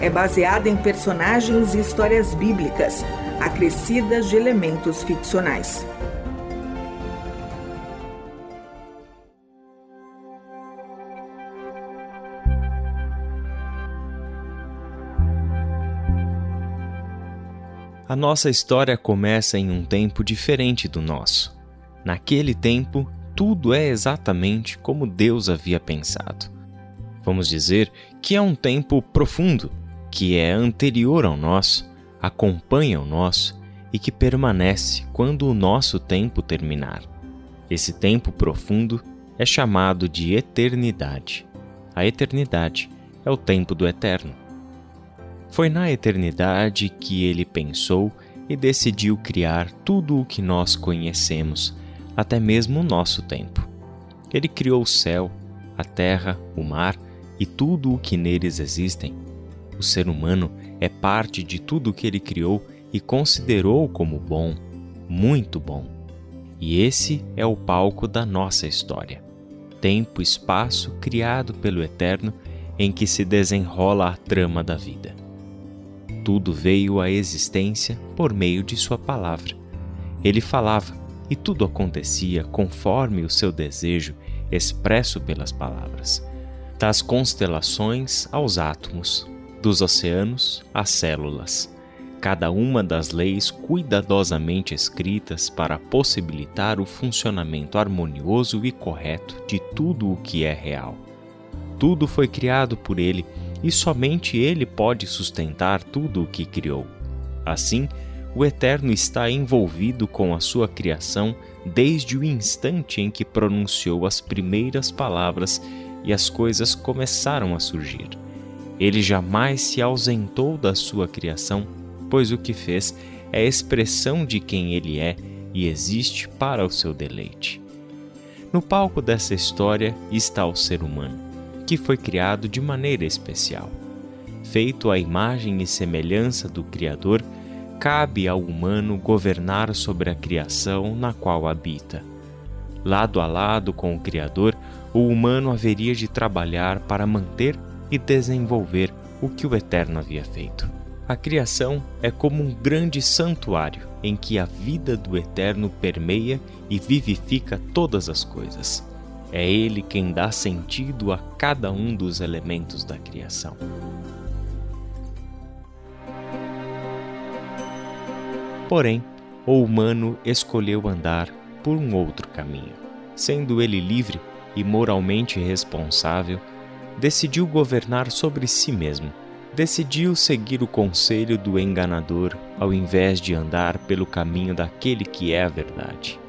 é baseada em personagens e histórias bíblicas, acrescidas de elementos ficcionais. A nossa história começa em um tempo diferente do nosso. Naquele tempo, tudo é exatamente como Deus havia pensado. Vamos dizer que é um tempo profundo, que é anterior ao nosso, acompanha o nosso e que permanece quando o nosso tempo terminar. Esse tempo profundo é chamado de eternidade. A eternidade é o tempo do eterno. Foi na eternidade que ele pensou e decidiu criar tudo o que nós conhecemos, até mesmo o nosso tempo. Ele criou o céu, a terra, o mar e tudo o que neles existem. O ser humano é parte de tudo o que ele criou e considerou como bom, muito bom. E esse é o palco da nossa história. Tempo espaço criado pelo Eterno em que se desenrola a trama da vida. Tudo veio à existência por meio de Sua palavra. Ele falava e tudo acontecia conforme o seu desejo expresso pelas palavras. Das constelações aos átomos, dos oceanos às células, cada uma das leis cuidadosamente escritas para possibilitar o funcionamento harmonioso e correto de tudo o que é real. Tudo foi criado por ele e somente Ele pode sustentar tudo o que criou. Assim, o Eterno está envolvido com a sua criação desde o instante em que pronunciou as primeiras palavras e as coisas começaram a surgir. Ele jamais se ausentou da sua criação, pois o que fez é expressão de quem ele é e existe para o seu deleite. No palco dessa história está o ser humano que foi criado de maneira especial. Feito à imagem e semelhança do Criador, cabe ao humano governar sobre a criação na qual habita. Lado a lado com o Criador, o humano haveria de trabalhar para manter e desenvolver o que o Eterno havia feito. A criação é como um grande santuário em que a vida do Eterno permeia e vivifica todas as coisas. É Ele quem dá sentido a cada um dos elementos da criação. Porém, o humano escolheu andar por um outro caminho. Sendo ele livre e moralmente responsável, decidiu governar sobre si mesmo. Decidiu seguir o conselho do enganador ao invés de andar pelo caminho daquele que é a verdade.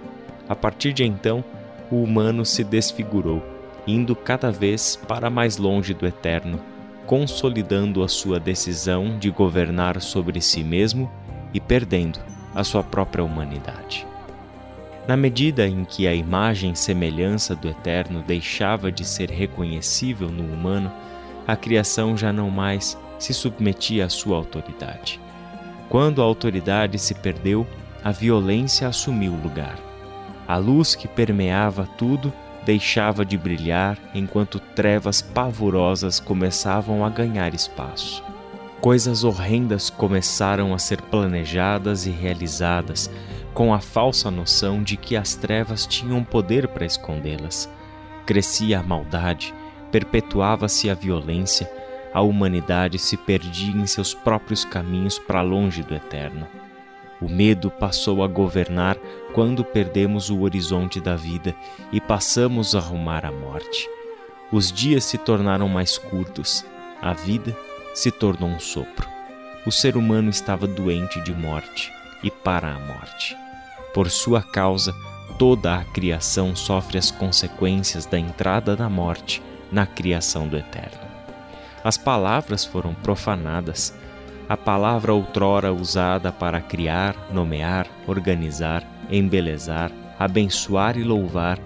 A partir de então, o humano se desfigurou, indo cada vez para mais longe do eterno, consolidando a sua decisão de governar sobre si mesmo e perdendo a sua própria humanidade. Na medida em que a imagem e semelhança do Eterno deixava de ser reconhecível no humano, a criação já não mais se submetia à sua autoridade. Quando a autoridade se perdeu, a violência assumiu o lugar. A luz que permeava tudo deixava de brilhar enquanto trevas pavorosas começavam a ganhar espaço. Coisas horrendas começaram a ser planejadas e realizadas com a falsa noção de que as trevas tinham poder para escondê-las. Crescia a maldade, perpetuava-se a violência, a humanidade se perdia em seus próprios caminhos para longe do eterno. O medo passou a governar quando perdemos o horizonte da vida e passamos a rumar à morte. Os dias se tornaram mais curtos, a vida se tornou um sopro. O ser humano estava doente de morte e para a morte. Por sua causa, toda a criação sofre as consequências da entrada da morte na criação do Eterno. As palavras foram profanadas, A palavra outrora usada para criar, nomear, organizar, embelezar, abençoar e louvar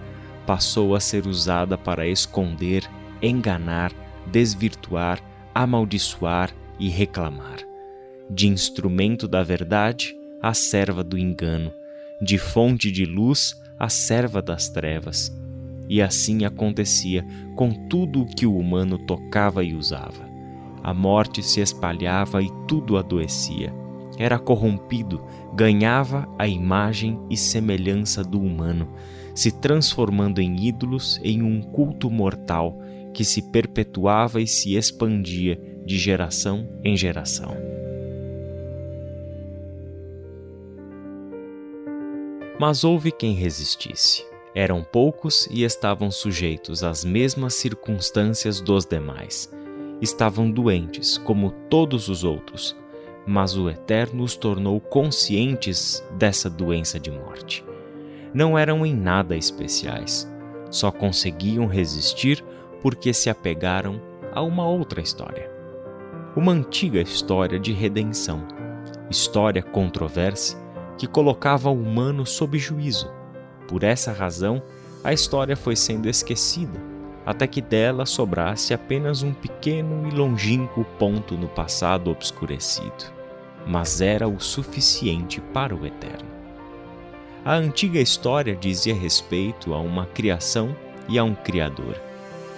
passou a ser usada para esconder, enganar, desvirtuar, amaldiçoar e reclamar. De instrumento da verdade, a serva do engano, de fonte de luz, a serva das trevas. E assim acontecia com tudo o que o humano tocava e usava. A morte se espalhava e tudo adoecia. Era corrompido, ganhava a imagem e semelhança do humano, se transformando em ídolos em um culto mortal que se perpetuava e se expandia de geração em geração. Mas houve quem resistisse. Eram poucos e estavam sujeitos às mesmas circunstâncias dos demais. Estavam doentes, como todos os outros, mas o Eterno os tornou conscientes dessa doença de morte não eram em nada especiais, só conseguiam resistir porque se apegaram a uma outra história. Uma antiga história de redenção, história controversa que colocava o humano sob juízo. Por essa razão, a história foi sendo esquecida, até que dela sobrasse apenas um pequeno e longínquo ponto no passado obscurecido. Mas era o suficiente para o eterno. A antiga história dizia respeito a uma criação e a um Criador,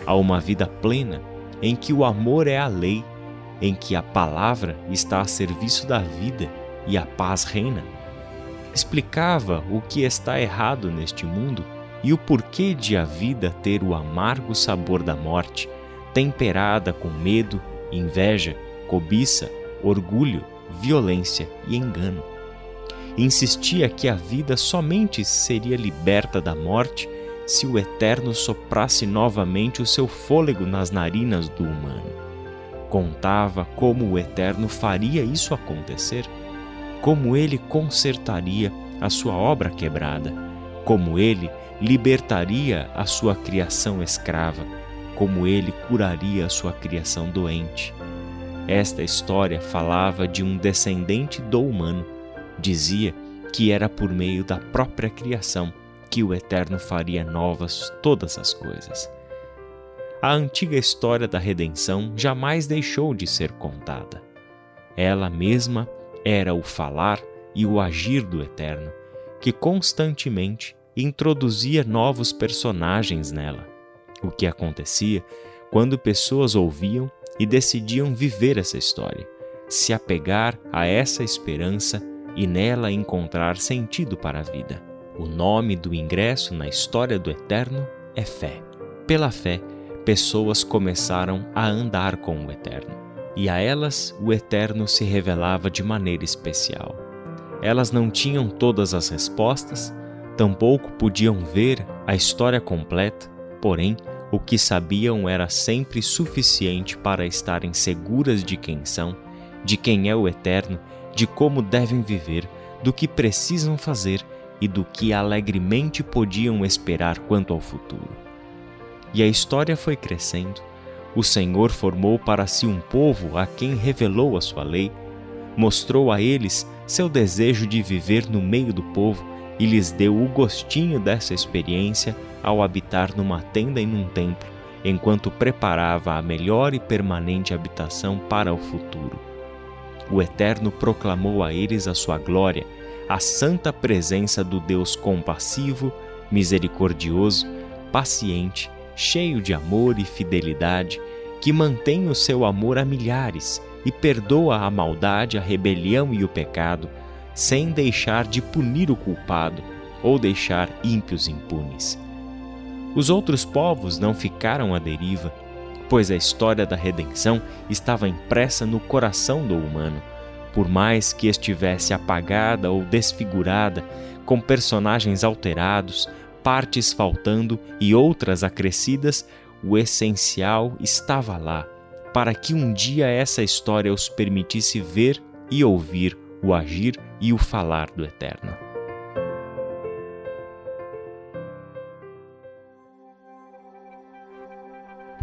a uma vida plena em que o amor é a lei, em que a palavra está a serviço da vida e a paz reina. Explicava o que está errado neste mundo e o porquê de a vida ter o amargo sabor da morte, temperada com medo, inveja, cobiça, orgulho, violência e engano insistia que a vida somente seria liberta da morte se o Eterno soprasse novamente o seu fôlego nas narinas do humano. Contava como o Eterno faria isso acontecer, como ele consertaria a sua obra quebrada, como ele libertaria a sua criação escrava, como ele curaria a sua criação doente. Esta história falava de um descendente do humano Dizia que era por meio da própria criação que o Eterno faria novas todas as coisas. A antiga história da redenção jamais deixou de ser contada. Ela mesma era o falar e o agir do Eterno, que constantemente introduzia novos personagens nela. O que acontecia quando pessoas ouviam e decidiam viver essa história, se apegar a essa esperança e nela encontrar sentido para a vida. O nome do ingresso na história do Eterno é fé. Pela fé, pessoas começaram a andar com o Eterno, e a elas o Eterno se revelava de maneira especial. Elas não tinham todas as respostas, tampouco podiam ver a história completa, porém, o que sabiam era sempre suficiente para estarem seguras de quem são, de quem é o Eterno de como devem viver, do que precisam fazer e do que alegremente podiam esperar quanto ao futuro. E a história foi crescendo. O Senhor formou para si um povo a quem revelou a sua lei, mostrou a eles seu desejo de viver no meio do povo e lhes deu o gostinho dessa experiência ao habitar numa tenda e num templo, enquanto preparava a melhor e permanente habitação para o futuro. O Eterno proclamou a eles a sua glória, a santa presença do Deus compassivo, misericordioso, paciente, cheio de amor e fidelidade, que mantém o seu amor a milhares e perdoa a maldade, a rebelião e o pecado, sem deixar de punir o culpado ou deixar ímpios impunes. Os outros povos não ficaram à deriva, pois a história da redenção estava impressa no coração do humano. Por mais que estivesse apagada ou desfigurada, com personagens alterados, partes faltando e outras acrescidas, o essencial estava lá, para que um dia essa história os permitisse ver e ouvir o agir e o falar do Eterno.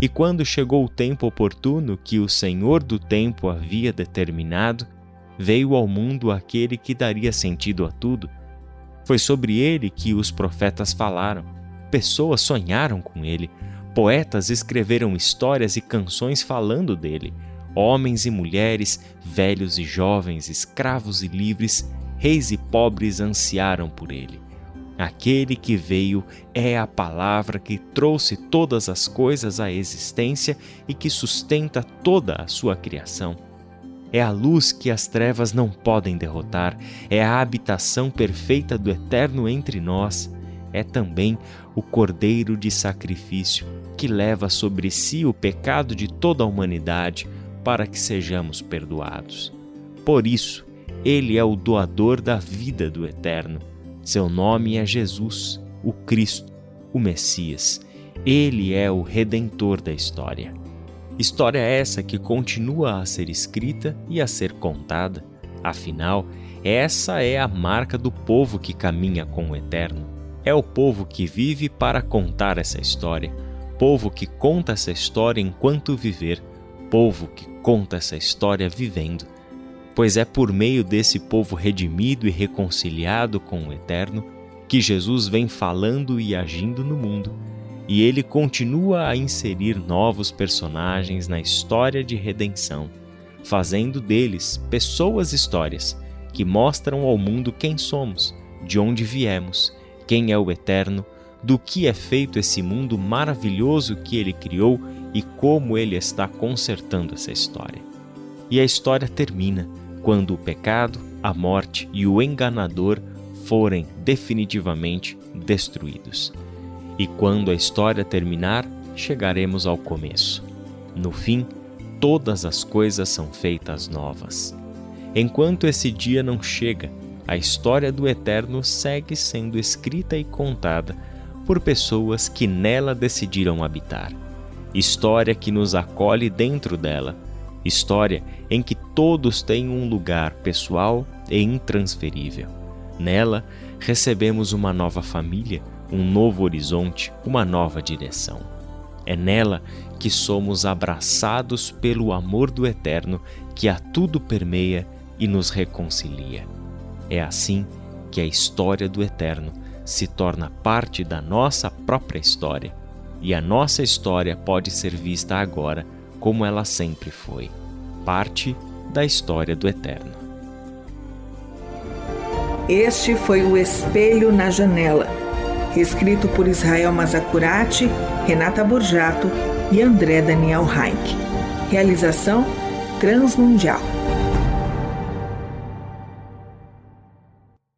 E quando chegou o tempo oportuno que o Senhor do tempo havia determinado, veio ao mundo aquele que daria sentido a tudo. Foi sobre ele que os profetas falaram, pessoas sonharam com ele, poetas escreveram histórias e canções falando dele. Homens e mulheres, velhos e jovens, escravos e livres, reis e pobres ansiaram por ele. Aquele que veio é a palavra que trouxe todas as coisas à existência e que sustenta toda a sua criação. É a luz que as trevas não podem derrotar, é a habitação perfeita do Eterno entre nós. É também o Cordeiro de sacrifício que leva sobre si o pecado de toda a humanidade para que sejamos perdoados. Por isso, ele é o doador da vida do Eterno seu nome é Jesus, o Cristo, o Messias. Ele é o redentor da história. História essa que continua a ser escrita e a ser contada. Afinal, essa é a marca do povo que caminha com o Eterno. É o povo que vive para contar essa história, povo que conta essa história enquanto viver, povo que conta essa história vivendo pois é por meio desse povo redimido e reconciliado com o Eterno que Jesus vem falando e agindo no mundo, e ele continua a inserir novos personagens na história de redenção, fazendo deles pessoas histórias que mostram ao mundo quem somos, de onde viemos, quem é o Eterno, do que é feito esse mundo maravilhoso que ele criou e como ele está consertando essa história. E a história termina quando o pecado, a morte e o enganador forem definitivamente destruídos. E quando a história terminar, chegaremos ao começo. No fim, todas as coisas são feitas novas. Enquanto esse dia não chega, a história do Eterno segue sendo escrita e contada por pessoas que nela decidiram habitar. História que nos acolhe dentro dela história em que todos têm um lugar pessoal e intransferível. Nela, recebemos uma nova família, um novo horizonte, uma nova direção. É nela que somos abraçados pelo amor do Eterno que a tudo permeia e nos reconcilia. É assim que a história do Eterno se torna parte da nossa própria história, e a nossa história pode ser vista agora como ela sempre foi parte da história do Eterno. Este foi o Espelho na Janela, escrito por Israel Mazacurati, Renata Borjato e André Daniel Heinck. Realização Transmundial.